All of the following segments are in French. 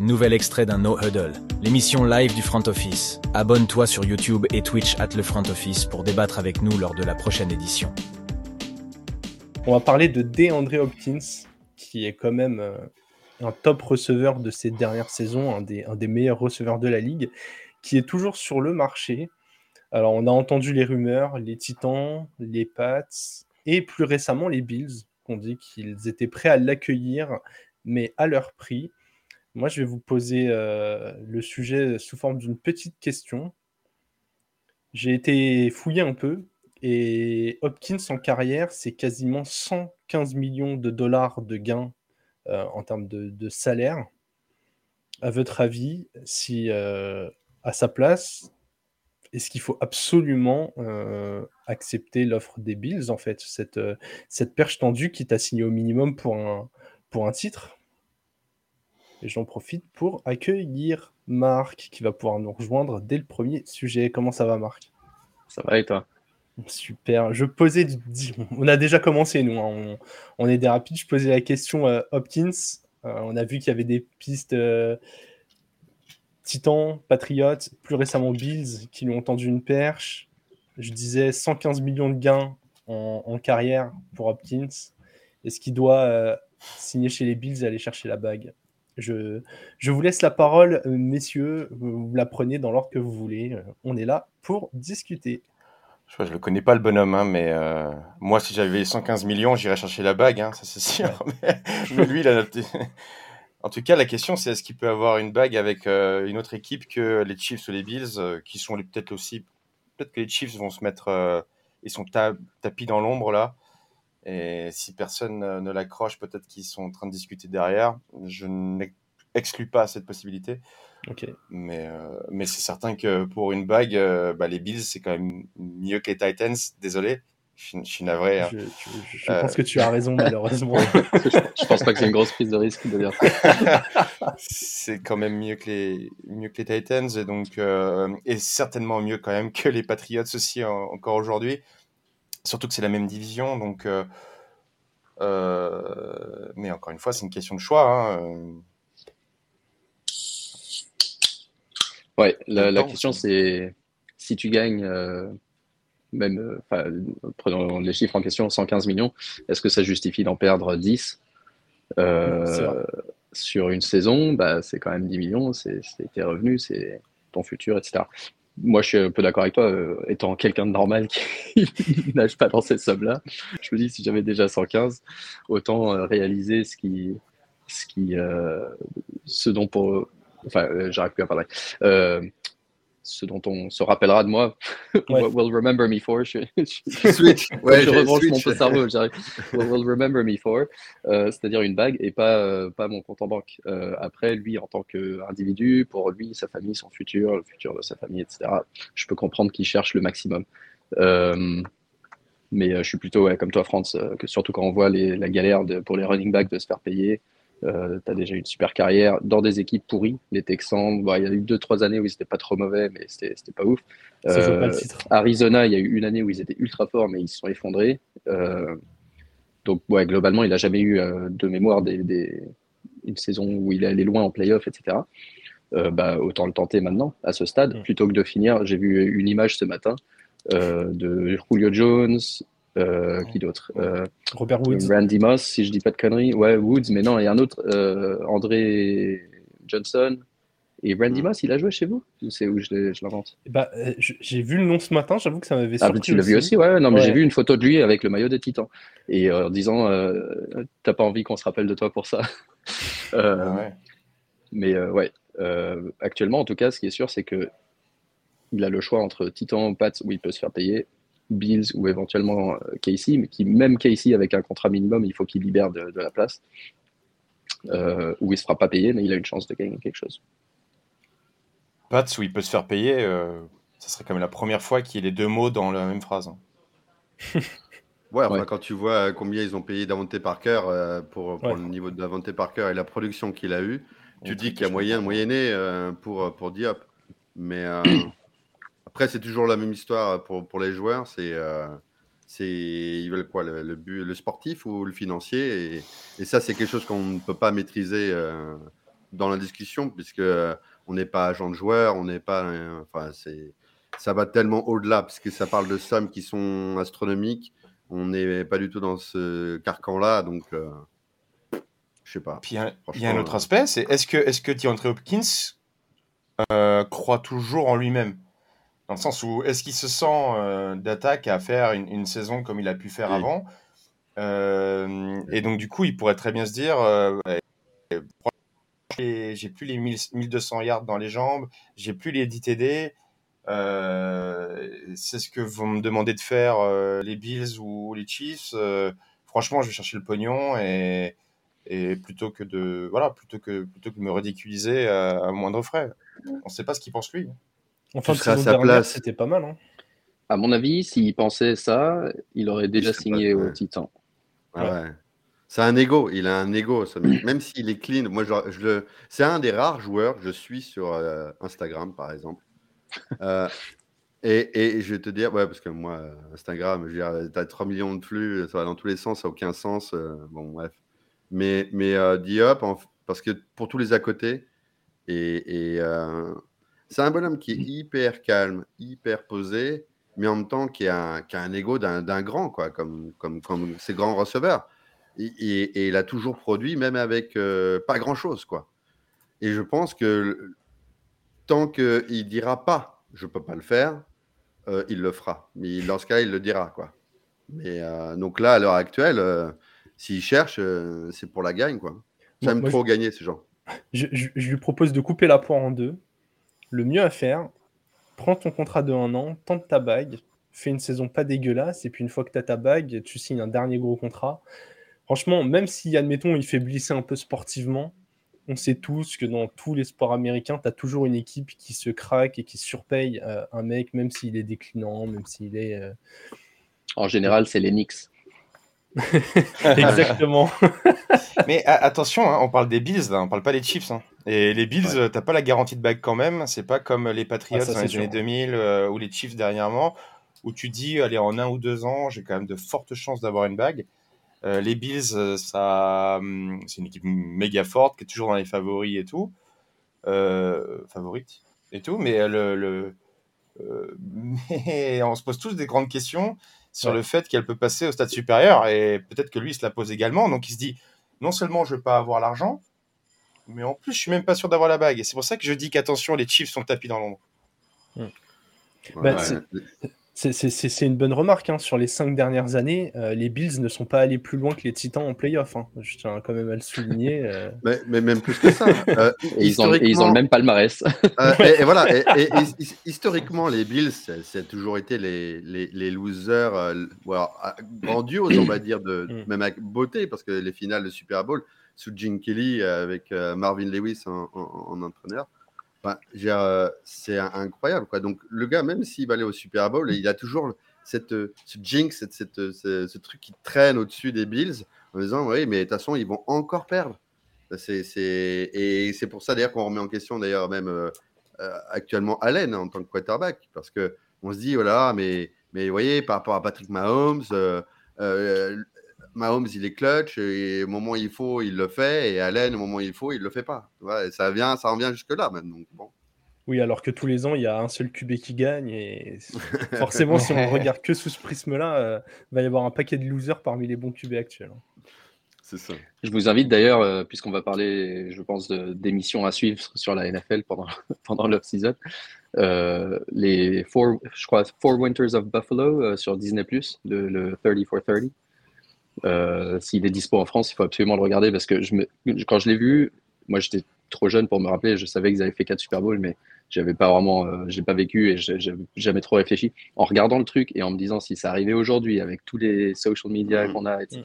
Nouvel extrait d'un No Huddle, l'émission live du Front Office. Abonne-toi sur YouTube et Twitch at le Front Office pour débattre avec nous lors de la prochaine édition. On va parler de DeAndre Hopkins, qui est quand même euh, un top receveur de ces dernières saisons, un des, un des meilleurs receveurs de la ligue, qui est toujours sur le marché. Alors, on a entendu les rumeurs, les Titans, les Pats et plus récemment les Bills, qui ont dit qu'ils étaient prêts à l'accueillir, mais à leur prix. Moi, je vais vous poser euh, le sujet sous forme d'une petite question. J'ai été fouillé un peu et Hopkins en carrière, c'est quasiment 115 millions de dollars de gains euh, en termes de, salaire. À votre avis, si euh, à sa place, est-ce qu'il faut absolument accepter l'offre des Bills, en fait, cette, cette perche tendue qui t'a signé au minimum pour un, pour un titre? Et j'en profite pour accueillir Marc, qui va pouvoir nous rejoindre dès le premier sujet. Comment ça va, Marc? Ça va et toi? Super. Je posais, on a déjà commencé nous, hein. on, est des rapides. Je posais la question euh, Hopkins. Euh, on a vu qu'il y avait des pistes euh, Titan, Patriots, plus récemment Bills qui lui ont tendu une perche. Je disais 115 millions de gains en, carrière pour Hopkins. Est-ce qu'il doit signer chez les Bills et aller chercher la bague? Je, je vous laisse la parole, messieurs. Vous la prenez dans l'ordre que vous voulez. On est là pour discuter. Je ne le connais pas le bonhomme, hein, mais euh, moi, si j'avais 115 millions, j'irais chercher la bague, hein, ça c'est sûr. Mais, lui, il a En tout cas, la question, c'est est-ce qu'il peut avoir une bague avec euh, une autre équipe que les Chiefs ou les Bills, euh, qui sont peut-être aussi. Peut-être que les Chiefs vont se mettre. ils sont tapis dans l'ombre là. Et si personne ne l'accroche, peut-être qu'ils sont en train de discuter derrière. Je n'exclus pas cette possibilité. Mais, euh, mais c'est certain que pour une bague, euh, bah, les Bills, c'est quand même mieux que les Titans. Désolé, je, suis navré. Hein. Je, pense que tu as raison, malheureusement. je pense pas que c'est une grosse prise de risque de dire ça. c'est quand même mieux que les, mieux que les Titans et, donc, euh, et certainement mieux quand même que les Patriots aussi encore aujourd'hui. Surtout que c'est la même division. Donc, mais encore une fois, c'est une question de choix. Hein. Ouais, la, question c'est si tu gagnes, euh, même, euh, prenons les chiffres en question, 115 millions, est-ce que ça justifie d'en perdre 10 euh, sur une saison? Bah, C'est quand même 10 millions, c'est tes revenus, c'est ton futur, etc. Moi, je suis un peu d'accord avec toi, étant quelqu'un de normal qui nage pas dans ces sommes-là. Je me dis, si j'avais déjà 115, autant réaliser ce qui, ce qui, ce dont pour, Enfin, euh, j'arrive plus à parler. Euh, ce dont on se rappellera de moi. will remember me for. Je, switch. Ouais, je rebranche mon cerveau. Will, will remember me for. Euh, c'est-à-dire une bague et pas, pas mon compte en banque. après, lui, en tant qu'individu, pour lui, sa famille, son futur, le futur de sa famille, etc., je peux comprendre qu'il cherche le maximum. mais je suis plutôt comme toi, France, que surtout quand on voit les, la galère de, pour les running backs de se faire payer. Euh, tu as déjà eu une super carrière dans des équipes pourries. Les Texans, il y a eu deux, trois années où ils n'étaient pas trop mauvais, mais c'était pas ouf. Euh, Arizona, il y a eu une année où ils étaient ultra forts, mais ils se sont effondrés. Euh, donc, ouais, globalement, il n'a jamais eu de mémoire des, une saison où il est allé loin en playoff, etc. bah, autant le tenter maintenant, à ce stade, plutôt que de finir. J'ai vu une image ce matin de Julio Jones, euh, qui d'autre euh, Robert Woods. Randy Moss, si je dis pas de conneries. Ouais, Woods, mais non, il y a un autre, euh, André Johnson. Et Randy Moss, il a joué chez vous? C'est où je l'invente? Bah, J'ai vu le nom ce matin, j'avoue que ça m'avait surpris. Ah, tu l'as vu aussi Ouais, non, mais j'ai vu une photo de lui avec le maillot des Titans. Et en disant, t'as pas envie qu'on se rappelle de toi pour ça ah ouais. Mais ouais, actuellement, en tout cas, ce qui est sûr, c'est que il a le choix entre Titan, Pats, où il peut se faire payer, Bills ou éventuellement euh, Casey, mais qui, même Casey avec un contrat minimum, il faut qu'il libère de, la place, euh, où il ne se fera pas payer, mais il a une chance de gagner quelque chose. Pats, où il peut se faire payer, euh, ça serait quand même la première fois qu'il y ait les deux mots dans la même phrase. Hein. ouais, enfin, quand tu vois combien ils ont payé Davante Parker pour, pour le niveau de Davante Parker et la production qu'il a eu, tu dis qu'il y a moyen de moyenner pour, pour Diop. Mais Après, c'est toujours la même histoire pour, pour les joueurs. C'est, euh, c'est ils veulent quoi le, le, sportif ou le financier et, et ça, c'est quelque chose qu'on ne peut pas maîtriser euh, dans la discussion, puisque on n'est pas agent de joueur, on n'est pas. Enfin, c'est ça va tellement au-delà, parce que ça parle de sommes qui sont astronomiques. On n'est pas du tout dans ce carcan-là, donc euh, je sais pas. Puis il y, a un autre aspect, c'est est-ce que, est-ce que Hopkins euh, croit toujours en lui-même? Dans le sens où est-ce qu'il se sent euh, d'attaque à faire une, saison comme il a pu faire avant? Et donc du coup, il pourrait très bien se dire j'ai plus les 1200 yards dans les jambes, j'ai plus les 10 TD, euh, c'est ce que vont me demander de faire euh, les Bills ou les Chiefs. Euh, franchement, je vais chercher le pognon et, et plutôt que de voilà, plutôt que plutôt que de me ridiculiser à, moindre frais. On ne sait pas ce qu'il pense lui. Enfin, à sa place, c'était pas mal. Hein. À mon avis, s'il pensait ça, il aurait déjà signé au Titan. ouais. C'est un ego, il a un ego, même s'il est clean. Moi, je, le... c'est un des rares joueurs que je suis sur Instagram, par exemple, euh, et, je vais te dire, ouais, parce que moi, Instagram, tu as 3 millions de flux, ça va dans tous les sens, ça n'a aucun sens. Euh, bon, bref. Mais, mais euh, Diop, parce que pour tous les à côté, et, c'est un bonhomme qui est hyper calme, hyper posé, mais en même temps qui a, qui a un ego d'un grand, quoi, comme, comme, comme ses grands receveurs. Et, il a toujours produit, même avec pas grand-chose, quoi. Et je pense que tant qu'il ne dira pas je ne peux pas le faire, euh, il le fera. Mais dans ce cas, il le dira. Quoi. Mais, euh, donc là, à l'heure actuelle, euh, s'il cherche, c'est pour la gagne. Quoi. J'aime trop gagner, ces gens. Je, lui propose de couper la poire en deux. Le mieux à faire, prends ton contrat de un an, tente ta bague, fais une saison pas dégueulasse, et puis une fois que tu as ta bague, tu signes un dernier gros contrat. Franchement, même si, admettons, il fait glisser un peu sportivement, on sait tous que dans tous les sports américains, tu as toujours une équipe qui se craque et qui surpaye euh, un mec, même s'il est déclinant, même s'il est. Euh, en général, c'est les Knicks. Exactement. Mais attention, hein, on parle des Bills, là, on parle pas des Chiefs. Hein. Et les Bills, tu t'as pas la garantie de bague quand même. C'est pas comme les Patriots ah, dans les années 2000 euh, ou les Chiefs dernièrement, où tu dis, allez, en un ou deux ans, j'ai quand même de fortes chances d'avoir une bague. Euh, les Bills, euh, ça, hum, c'est une équipe méga forte qui est toujours dans les favoris et tout, euh, favorite et tout, mais le, on se pose tous des grandes questions sur le fait qu'elle peut passer au stade supérieur et peut-être que lui il se la pose également. Donc il se dit non seulement je ne vais pas avoir l'argent, mais en plus je suis même pas sûr d'avoir la bague. Et c'est pour ça que je dis qu'attention, les Chiefs sont tapis dans l'ombre. Bah, c'est une bonne remarque. Hein. Sur les cinq dernières années, euh, les Bills ne sont pas allés plus loin que les Titans en playoff. Hein. Je tiens quand même à le souligner. Euh. Mais, même plus que ça. Euh, et, ils ont, ils ont, le même palmarès. et, voilà. Et, historiquement, les Bills, ça a toujours été les, les, les losers grandioses, on va dire, de, mm. même avec beauté, parce que les finales de Super Bowl, sous Jim Kelly avec Marvin Lewis en, en entraîneur euh, c'est incroyable. Quoi. Donc, le gars, même s'il va aller au Super Bowl, il a toujours cette, ce jinx, cette, ce, truc qui traîne au-dessus des Bills en disant Oui, mais de toute façon, ils vont encore perdre. C'est, Et c'est pour ça d'ailleurs qu'on remet en question d'ailleurs même euh, euh, actuellement Allen en tant que quarterback parce que on se dit voilà mais mais vous voyez par rapport à Patrick Mahomes Mahomes, il est clutch, et au moment où il faut, il le fait, et Allen, au moment où il faut, il le fait pas. ça, vient, ça revient jusque-là, même. Donc, bon. Oui, alors que tous les ans, il y a un seul QB qui gagne, et forcément, si on regarde que sous ce prisme-là, euh, il va y avoir un paquet de losers parmi les bons QB actuels. Hein. C'est ça. Je vous invite d'ailleurs, euh, puisqu'on va parler, je pense, d'émissions à suivre sur la NFL pendant, pendant l'off-season, euh, les four, je crois, Four Winters of Buffalo sur Disney+, le, le 30 for 30. Euh, s'il est dispo en France, il faut absolument le regarder parce que je me, quand je l'ai vu, moi j'étais trop jeune pour me rappeler. Je savais qu'ils avaient fait 4 Super Bowl, mais j'avais pas vraiment, euh, j'ai pas vécu et j'avais jamais trop réfléchi. En regardant le truc et en me disant si ça arrivait aujourd'hui avec tous les social media mmh. qu'on a, etc.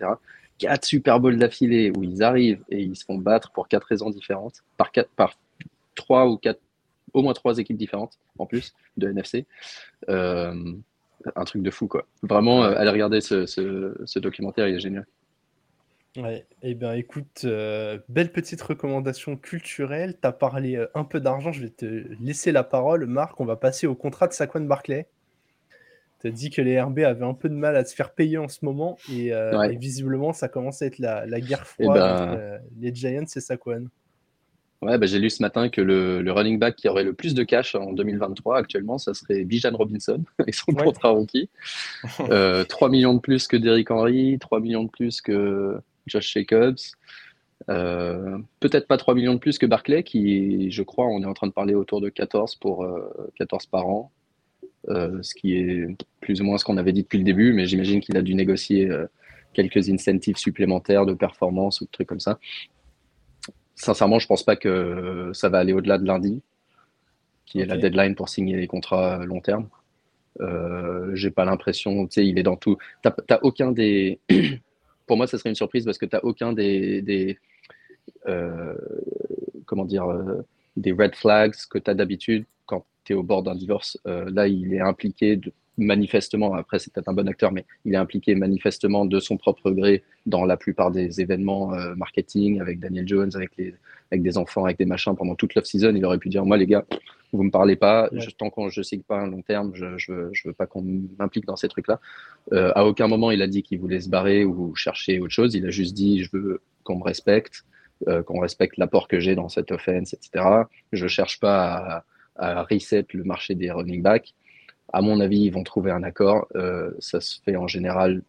4 Super Bowls d'affilée où ils arrivent et ils se font battre pour quatre raisons différentes, par quatre, par trois ou quatre, au moins trois équipes différentes en plus de NFC. Euh, un truc de fou, quoi. Vraiment, euh, allez regarder ce, documentaire, il est génial. Ouais, eh bien écoute, euh, belle petite recommandation culturelle. Tu as parlé euh, un peu d'argent, je vais te laisser la parole. Marc, on va passer au contrat de Saquon Barclay. Tu as dit que les RB avaient un peu de mal à se faire payer en ce moment et, visiblement ça commence à être la, guerre eh froide ben, entre les Giants et Saquon. Ouais, bah, j'ai lu ce matin que le, running back qui aurait le plus de cash en 2023 actuellement, ça serait Bijan Robinson et son contrat rookie. 3 euh, millions de plus que Derrick Henry, 3 millions de plus que Josh Jacobs. Euh, peut-être pas 3 millions de plus que Barclay, qui, je crois, on est en train de parler autour de 14 pour 14 par an. ce qui est plus ou moins ce qu'on avait dit depuis le début, mais j'imagine qu'il a dû négocier quelques incentives supplémentaires de performance ou de trucs comme ça. Sincèrement, je pense pas que ça va aller au-delà de lundi, qui est la deadline pour signer les contrats long terme. Euh, j'ai pas l'impression, tu sais, il est dans tout. T'as aucun des. pour moi, ça serait une surprise parce que tu n'as aucun des. des euh, comment dire euh, Des red flags que tu as d'habitude quand tu es au bord d'un divorce. Euh, là, il est impliqué de, manifestement, après c'est peut-être un bon acteur, mais il est impliqué manifestement de son propre gré dans la plupart des événements euh, marketing avec Daniel Jones, avec, les, avec des enfants, avec des machins pendant toute l'off-season. Il aurait pu dire, moi les gars, vous me parlez pas, tant qu'on je signe pas un long terme, je, je, veux, je veux pas qu'on m'implique dans ces trucs-là. Euh, à aucun moment il a dit qu'il voulait se barrer ou chercher autre chose. Il a juste dit, je veux qu'on me respecte, euh, qu'on respecte l'apport que j'ai dans cette offense, etc. Je cherche pas à, à reset le marché des running backs à mon avis, ils vont trouver un accord. Euh, ça se fait en général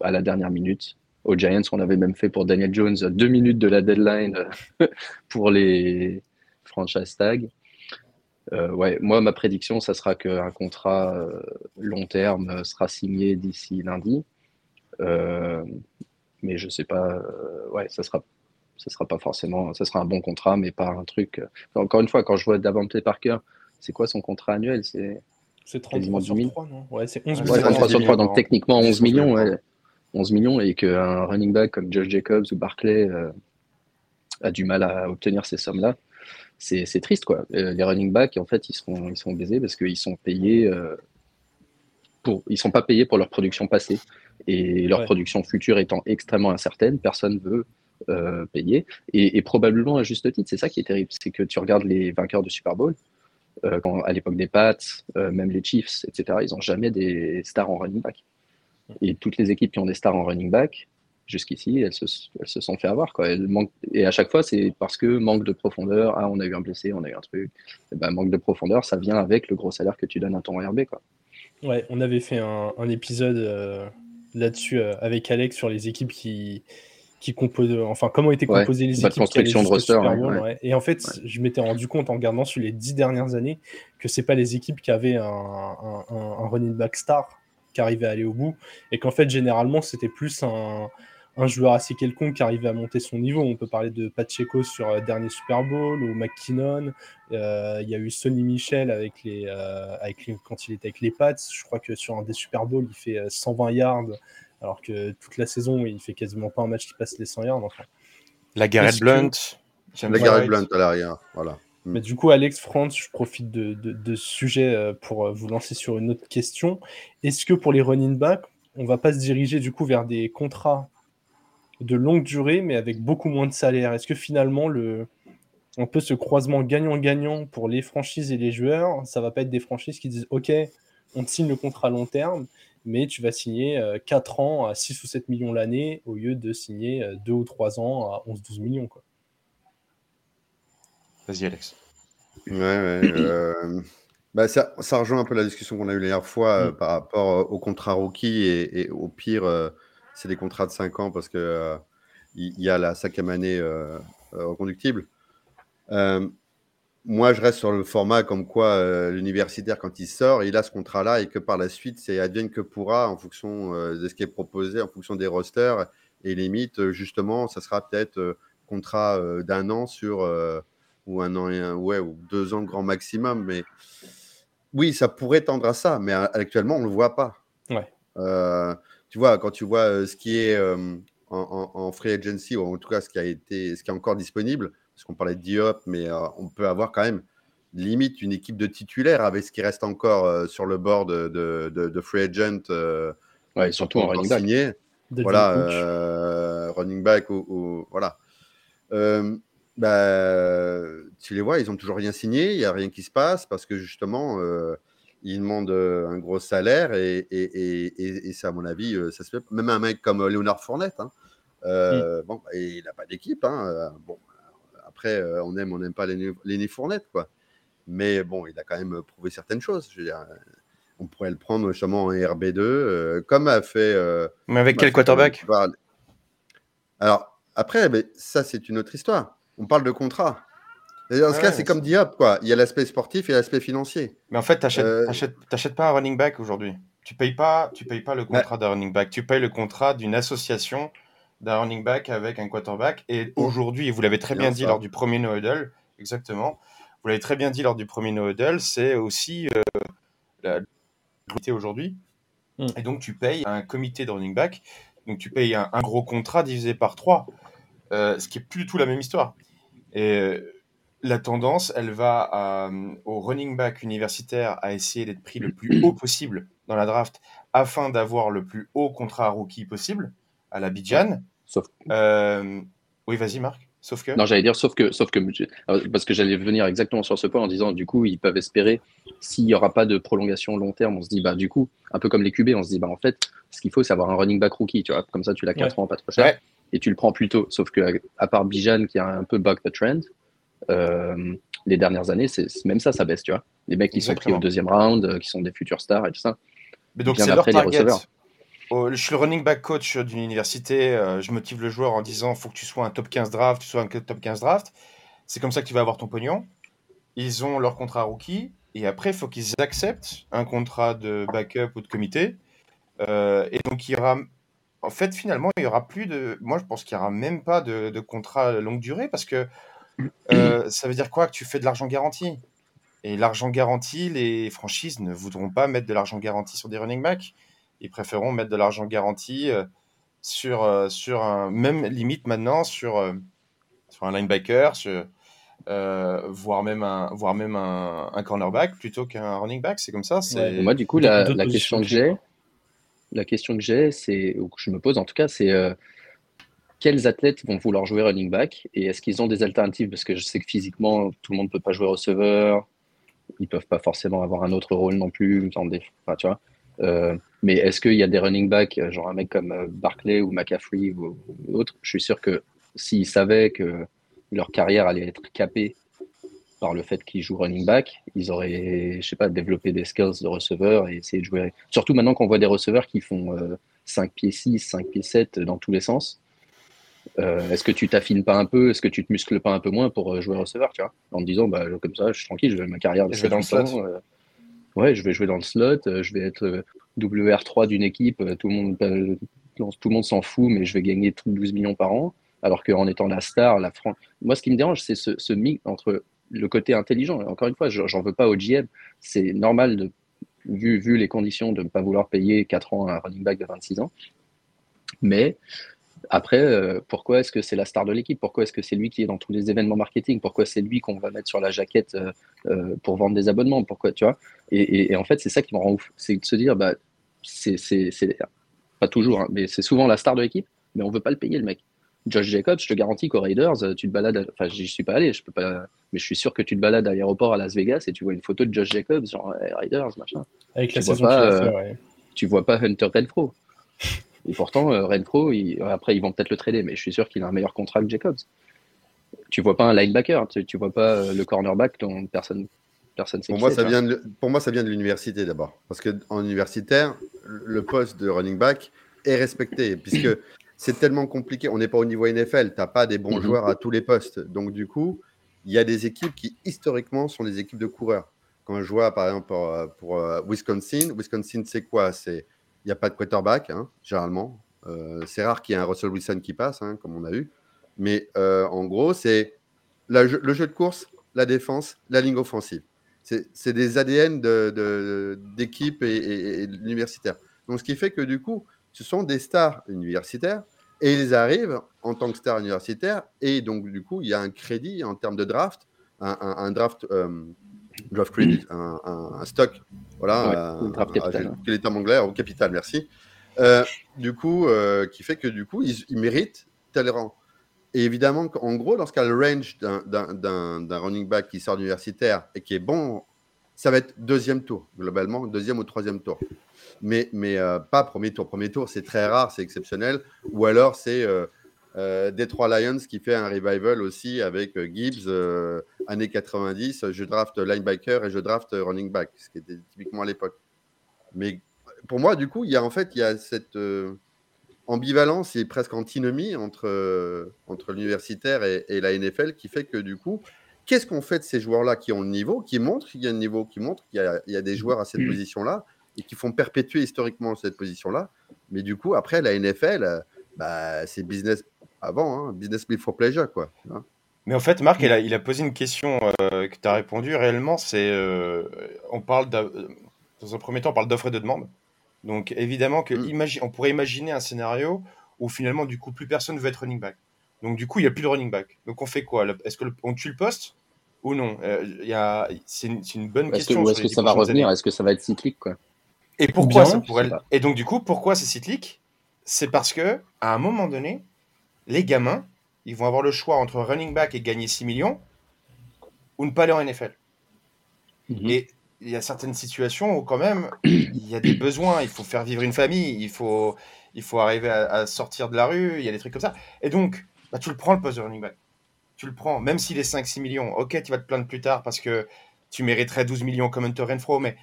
à la dernière minute. Aux Giants, on avait même fait pour Daniel Jones deux minutes de la deadline pour les franchise tags. Euh, ouais, moi, ma prédiction, ça sera qu'un contrat euh, long terme sera signé d'ici lundi. mais je sais pas, ouais, ça sera, ça sera pas forcément, ça sera un bon contrat, mais pas un truc. Encore une fois, quand je vois Davante Parker, c'est quoi son contrat annuel? C'est c'est 33 sur 3, non? Ouais, c'est 11 millions. 33 sur 3, donc techniquement 11 millions, ouais. 11 millions, et qu'un running back comme Josh Jacobs ou Barclay euh, a du mal à obtenir ces sommes-là, c'est triste, quoi. Euh, les running backs, en fait, ils sont, ils sont baisés parce qu'ils sont payés euh, pour... Ils sont pas payés pour leur production passée. Et leur production future étant extrêmement incertaine, personne veut payer. Et, et, probablement à juste titre, c'est ça qui est terrible, c'est que tu regardes les vainqueurs de Super Bowl, euh, à l'époque des Pats, euh, même les Chiefs, etc., ils n'ont jamais des stars en running back. Et toutes les équipes qui ont des stars en running back, jusqu'ici, elles se, elles sont fait avoir. Quoi. et à chaque fois, c'est parce que manque de profondeur. Ah, on a eu un blessé, on a eu un truc. Et ben, manque de profondeur, ça vient avec le gros salaire que tu donnes à ton RB. Quoi. Ouais, on avait fait un, épisode euh, là-dessus avec Alex sur les équipes qui, qui enfin comment étaient composées les équipes construction de roster, et en fait je m'étais rendu compte en regardant sur les dix dernières années que c'est pas les équipes qui avaient un, un, running back star qui arrivait à aller au bout et qu'en fait généralement c'était plus un, un, joueur assez quelconque qui arrivait à monter son niveau. On peut parler de Pacheco sur euh, dernier Super Bowl ou McKinnon. Euh, il y a eu Sonny Michel avec les, euh, avec quand il était avec les Pats. Je crois que sur un des Super Bowl il fait 120 yards alors que toute la saison, il fait quasiment pas un match qui passe les 100 yards. La Garrett Blunt. La Garrett Blunt à l'arrière, voilà. Mais du coup, Alex France, je profite de, ce sujet euh, pour euh, vous lancer sur une autre question. Est-ce que pour les running backs, on va pas se diriger du coup vers des contrats de longue durée, mais avec beaucoup moins de salaire? Est-ce que finalement, le, un peu ce croisement gagnant-gagnant pour les franchises et les joueurs, ça va pas être des franchises qui disent OK, on signe le contrat à long terme, mais tu vas signer 4 euh, ans à 6 ou 7 millions l'année au lieu de signer 2 euh, ou 3 ans à 11-12 millions. Quoi. Vas-y, Alex. Ouais, ouais. Euh, bah ça, ça, rejoint un peu la discussion qu'on a eue la dernière fois mm. par rapport au contrat rookie et, au pire, c'est des contrats de 5 ans parce qu'il il y, a la cinquième année reconductible moi, je reste sur le format comme quoi euh, l'universitaire, quand il sort, il a ce contrat-là et que par la suite, c'est advienne que pourra en fonction euh, de ce qui est proposé, en fonction des rosters. Et limite, euh, justement, ça sera peut-être contrat d'un an sur ou un an et un, ouais, ou deux ans grand maximum. Mais oui, ça pourrait tendre à ça, mais actuellement, on ne le voit pas. Ouais. tu vois, quand tu vois ce qui est en, en, free agency, ou en tout cas ce qui a été, ce qui est encore disponible, parce qu'on parlait de Diop, mais euh, on peut avoir quand même limite une équipe de titulaires avec ce qui reste encore euh, sur le bord de, de, free agent. Euh, ouais, surtout en running back. Voilà, running back ou, voilà. Bah, tu les vois, ils n'ont toujours rien signé, il n'y a rien qui se passe parce que justement, ils demandent un gros salaire et, et, et, et ça, à mon avis, ça se fait. Même un mec comme Léonard Fournette, hein, mm. bon, bah, il n'a pas d'équipe. Hein, bon, après, on aime, on n'aime pas Lenny Fournette, quoi. Mais bon, il a quand même prouvé certaines choses. Je veux dire, on pourrait le prendre justement en RB2, comme a fait. mais avec quel quarterback? Alors, après, mais ça, c'est une autre histoire. On parle de contrat. Dans ce cas, c'est comme Diop, quoi. Il y a l'aspect sportif et l'aspect financier. Mais en fait, tu n'achètes pas un running back aujourd'hui. Tu payes pas, tu payes pas le contrat d'un running back. Tu payes le contrat d'une association d'un running back avec un quarterback. Et aujourd'hui, vous l'avez très bien, dit lors du premier no huddle, exactement. Vous l'avez très bien dit lors du premier no huddle, c'est aussi euh, la aujourd'hui. Mm. Et donc, tu payes un comité de running back. Donc, tu payes un, gros contrat divisé par 3, euh, ce qui est plus du tout la même histoire. Et euh, la tendance, elle va au running back universitaire à essayer d'être pris le plus haut possible dans la draft afin d'avoir le plus haut contrat rookie possible à la Bijan. Sauf... Euh, oui, vas-y, Marc. Sauf que. Non, j'allais dire, sauf que, sauf que, parce que j'allais venir exactement sur ce point en disant, du coup, ils peuvent espérer, s'il n'y aura pas de prolongation long terme, on se dit, bah, du coup, un peu comme les QB, on se dit, bah, en fait, ce qu'il faut, c'est avoir un running back rookie, tu vois, comme ça, tu l'as 4 ans, pas trop cher, et tu le prends plus tôt. Sauf que, à part Bijan, qui a un peu bug the trend, euh, les dernières années, c'est même ça, ça baisse, tu vois. Les mecs qui sont pris au deuxième round, euh, qui sont des futurs stars et tout ça. Mais donc, c'est leur target. Je suis le running back coach d'une université. Euh, je motive le joueur en disant faut que tu sois un top 15 draft, tu sois un top 15 draft. C'est comme ça que tu vas avoir ton pognon. Ils ont leur contrat rookie. Et après, il faut qu'ils acceptent un contrat de backup ou de comité. et donc, il y aura. En fait, finalement, il y aura plus de. Moi, je pense qu'il n'y aura même pas de, de contrat longue durée parce que euh, ça veut dire quoi Que tu fais de l'argent garanti? Et l'argent garanti, les franchises ne voudront pas mettre de l'argent garanti sur des running backs. Ils préféreront mettre de l'argent garanti euh, sur, euh, sur un même limite maintenant sur, sur un linebacker, sur, voire même un, voire même un, cornerback plutôt qu'un running back. C'est comme ça. Moi, du coup, la, la question que j'ai, la question que j'ai, c'est, ou que je me pose en tout cas, c'est quels athlètes vont vouloir jouer running back et est-ce qu'ils ont des alternatives? Parce que je sais que physiquement, tout le monde ne peut pas jouer receveur, ils ne peuvent pas forcément avoir un autre rôle non plus. tu vois. Euh, mais est-ce qu'il y a des running backs, genre un mec comme euh, Barclay ou McCaffrey ou, autre? Je suis sûr que s'ils savaient que leur carrière allait être capée par le fait qu'ils jouent running back, ils auraient, je sais pas, développé des skills de receveur et essayé de jouer. Surtout maintenant qu'on voit des receveurs qui font 5 euh, pieds 6, 5 pieds 7 dans tous les sens. Euh, est-ce que tu t'affines pas un peu? Est-ce que tu te muscles pas un peu moins pour euh, jouer receveur, tu vois? En te disant, bah, comme ça, je suis tranquille, je vais ma carrière de je vais dans le slot. Euh, ouais, je vais jouer dans le slot, je vais être WR3 d'une équipe, tout le monde, tout le monde s'en fout, mais je vais gagner 12 millions par an. Alors qu'en étant la star, la France. Moi, ce qui me dérange, c'est ce, ce mix entre le côté intelligent. Encore une fois, j'en veux pas au GM. C'est normal, de, vu, vu les conditions, de ne pas vouloir payer 4 ans à un running back de 26 ans. Mais après, euh, pourquoi est-ce que c'est la star de l'équipe? Pourquoi est-ce que c'est lui qui est dans tous les événements marketing? Pourquoi c'est lui qu'on va mettre sur la jaquette euh, euh, pour vendre des abonnements? Pourquoi, tu vois? Et, en fait, c'est ça qui me rend ouf. C'est de se dire, bah, c'est pas toujours, hein, mais c'est souvent la star de l'équipe, mais on veut pas le payer, le mec. Josh Jacobs, je te garantis qu'aux Raiders, tu te balades, enfin, j'y suis pas allé, je peux pas, mais je suis sûr que tu te balades à l'aéroport à Las Vegas et tu vois une photo de Josh Jacobs, genre Raiders, machin. Avec la saison pas, Tu vois pas Hunter Renfro. Et pourtant, euh, Renfro, après, ils vont peut-être le trader, mais je suis sûr qu'il a un meilleur contrat que Jacobs. Tu vois pas un linebacker, tu, tu vois pas euh, le cornerback dont personne personne pour, moi, ça vient de, pour moi, ça vient de l'université d'abord. Parce qu'en universitaire, le poste de running back est respecté, puisque c'est tellement compliqué. On n'est pas au niveau NFL, tu n'as pas des bons mhm. joueurs à tous les postes. Donc, du coup, il y a des équipes qui, historiquement, sont des équipes de coureurs. Quand je vois, par exemple, pour, pour euh, Wisconsin, Wisconsin, c'est quoi? C'est il n'y a pas de quarterback, hein, généralement. Euh, c'est rare qu'il y ait un Russell Wilson qui passe, hein, comme on a eu. Mais euh, en gros, c'est le jeu de course, la défense, la ligne offensive. C'est des ADN d'équipe et, et, universitaire. Donc, ce qui fait que du coup, ce sont des stars universitaires et ils arrivent en tant que stars universitaires. Et donc, du coup, il y a un crédit en termes de draft, un, draft euh, draft credit, un, un, stock, voilà, ouais, un, capital, quel est anglais? Au capital, merci. Euh, du coup, euh, qui fait que du coup, ils, ils méritent tel rang. Et évidemment, en gros, lorsqu'il y a le range d'un running back qui sort d'universitaire et qui est bon, ça va être deuxième tour, globalement, deuxième ou troisième tour. Mais, mais euh, pas premier tour. Premier tour, c'est très rare, c'est exceptionnel. Ou alors, c'est euh, Detroit Lions qui fait un revival aussi avec euh, Gibbs, euh, années 90. Je draft linebacker et je draft running back, ce qui était typiquement à l'époque. Mais pour moi, du coup, il y a en fait il y a cette ambivalence et presque antinomie entre, entre l'universitaire et, la NFL qui fait que du coup, qu'est-ce qu'on fait de ces joueurs-là qui ont le niveau, qui montrent qu'il y a un niveau, qui montrent qu'il y, a des joueurs à cette mm. position-là et qui font perpétuer historiquement cette position-là. Mais du coup, après, la NFL, bah, c'est business avant, hein, business before pleasure, quoi. Hein. Mais en fait, Marc, il a, il a posé une question euh, que tu as répondu réellement. C'est, euh, on parle dans un premier temps, on parle d'offre et de demande. Donc évidemment que mm. on pourrait imaginer un scénario où finalement, du coup, plus personne veut être running back. Donc du coup, il n'y a plus de running back. Donc on fait quoi? Est-ce qu'on tue le poste ou non? Euh, C'est une, bonne question. est-ce que ça va revenir? Est-ce que ça va être cyclique quoi? Et pourquoi ça pourrait Et donc du coup, pourquoi c'est cyclique? C'est parce que à un moment donné, les gamins, ils vont avoir le choix entre running back et gagner 6 millions ou ne pas aller en NFL. Mhm. Et il y a certaines situations où quand même, il y a des besoins, il faut faire vivre une famille, il faut, il faut arriver à, sortir de la rue, il y a des trucs comme ça. Et donc, bah, tu le prends le poste de running back. Tu le prends, même s'il est 5-6 millions. Ok, tu vas te plaindre plus tard parce que tu mériterais 12 millions comme Hunter Renfro, mais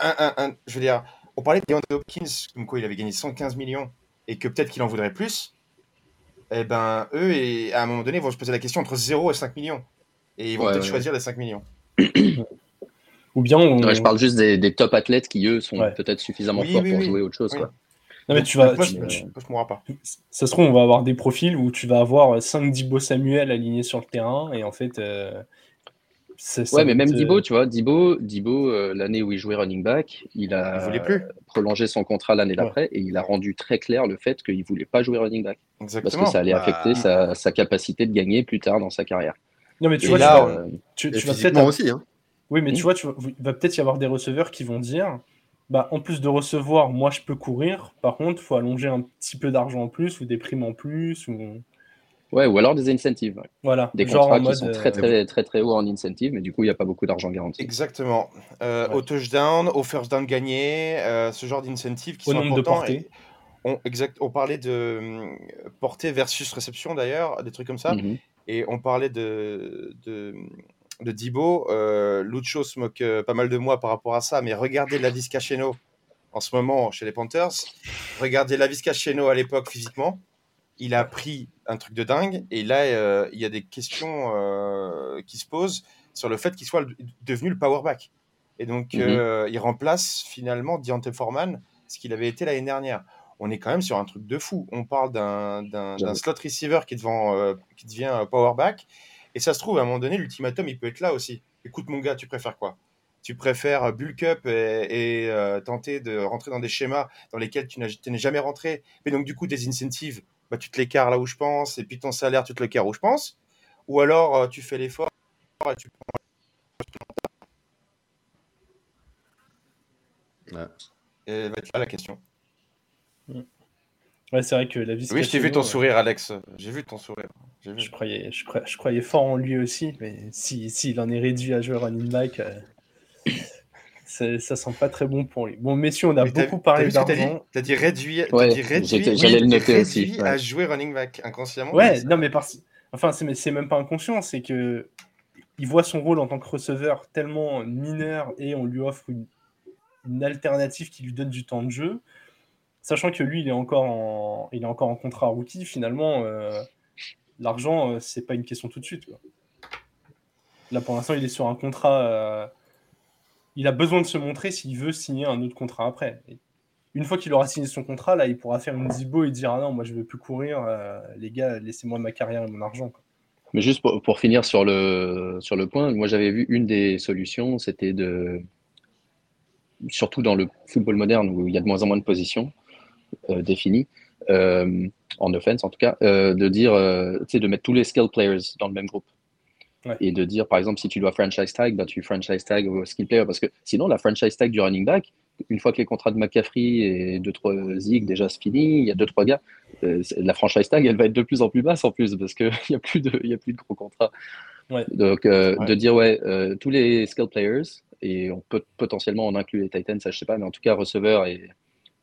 je veux dire, on parlait de Hopkins, comme quoi il avait gagné 115 millions et que peut-être qu'il en voudrait plus eh ben, eux, et, à un moment donné, vont se poser la question entre 0 et 5 millions. Et ils vont peut-être choisir les 5 millions. Ou bien. je parle juste des, top athlètes qui, eux, sont peut-être suffisamment forts pour jouer autre chose. Quoi. Non, mais tu vas. Moi, je, pas. Ça se trouve, on va avoir des profils où tu vas avoir 5 Dibo Samuel alignés sur le terrain, et en fait. Euh, ouais, mais même Dibo, tu vois, Dibo, Dibo euh, l'année où il jouait running back, il a prolongé son contrat l'année d'après et il a rendu très clair le fait qu'il voulait pas jouer running back. Exactement. Parce que ça allait bah, affecter sa, sa, capacité de gagner plus tard dans sa carrière. Non, mais tu vois, là, tu, vas peut-être. aussi. Hein. Oui, mais tu vois, tu il va peut-être y avoir des receveurs qui vont dire bah, en plus de recevoir, moi je peux courir. Par contre, il faut allonger un petit peu d'argent en plus ou des primes en plus. Ou... Ouais, ou alors des incentives. Voilà. Des contrats qui sont très, très, très, très, hauts en incentives, mais du coup, il n'y a pas beaucoup d'argent garanti. Exactement. Euh, Au touchdown, au first down gagné, euh, ce genre d'incentives qui au sont nombre importants. De portées. On, exact, on parlait de euh, portée versus réception d'ailleurs, des trucs comme ça. Mhm. Et on parlait de, de, de Dibo. Euh, Lucho se moque euh, pas mal de moi par rapport à ça, mais regardez Lavis Cacheno en ce moment chez les Panthers. Regardez Lavis Cacheno à l'époque physiquement il a pris un truc de dingue. Et là, euh, il y a des questions euh, qui se posent sur le fait qu'il soit devenu le powerback. Et donc, mhm. euh, il remplace finalement Deontay Foreman, ce qu'il avait été l'année dernière. On est quand même sur un truc de fou. On parle d'un slot receiver qui, devant, qui devient powerback. Et ça se trouve, à un moment donné, l'ultimatum, il peut être là aussi. Écoute, mon gars, tu préfères quoi? Tu préfères bulk up et, tenter de rentrer dans des schémas dans lesquels tu n'es jamais rentré, mais donc du coup des incentives bah, tu te l'écartes là où je pense, et puis ton salaire, tu te l'écartes où je pense. Ou alors, euh, tu fais l'effort et tu prends. Ouais. Et va être là la question. Ouais, c'est vrai que la vie. Oui, je t'ai vu ton sourire, Alex. J'ai vu ton sourire. Je, croyais, je, croyais, fort en lui aussi, mais s'il si, en est réduit à jouer running back, euh, ça sent pas très bon pour lui. Bon, messieurs, on a beaucoup parlé d'argent. T'as dit réduit, ouais, dit réduit, j'allais le noter aussi. à jouer running back inconsciemment. Ouais, non, mais parce... enfin, c'est même pas inconscient, c'est que il voit son rôle en tant que receveur tellement mineur et on lui offre une, alternative qui lui donne du temps de jeu, sachant que lui, il est encore en, il est encore en contrat rookie. Finalement, euh, l'argent, euh, c'est pas une question tout de suite. Là, pour l'instant, il est sur un contrat. Euh, il a besoin de se montrer s'il veut signer un autre contrat après. une fois qu'il aura signé son contrat, là, il pourra faire une zibo et dire Ah non, moi je veux plus courir, euh, les gars, laissez-moi ma carrière et mon argent. Mais juste pour, finir sur le, sur le point, moi j'avais vu une des solutions, c'était de. Surtout dans le football moderne où il y a de moins en moins de positions euh, définies, euh, en offense en tout cas, de dire, tu de mettre tous les skill players dans le même groupe. Et de dire, par exemple, si tu dois franchise tag, bah, tu franchise tag au skill player. Parce que sinon, la franchise tag du running back, une fois que les contrats de McCaffrey et de trois Zig déjà se finissent, il y a deux, trois gars, euh, la franchise tag, elle va être de plus en plus basse en plus parce qu'il n'y a, plus de, y a plus de gros contrats. Donc, euh, de dire, ouais, euh, tous les skill players, et on peut potentiellement en inclure les Titans, ça je sais pas, mais en tout cas, receveur et,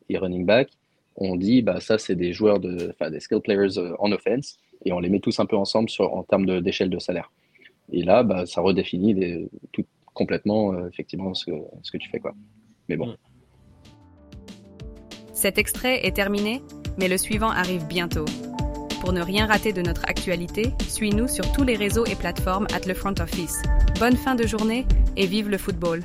et running back, on dit bah ça c'est des joueurs de, enfin des skill players en offense et on les met tous un peu ensemble sur, en termes d'échelle de, salaire. Et là, bah, ça redéfinit tout, complètement effectivement ce que, ce que tu fais quoi. Mais bon. Cet extrait est terminé, mais le suivant arrive bientôt. Pour ne rien rater de notre actualité, suis-nous sur tous les réseaux et plateformes at le front office. Bonne fin de journée et vive le football.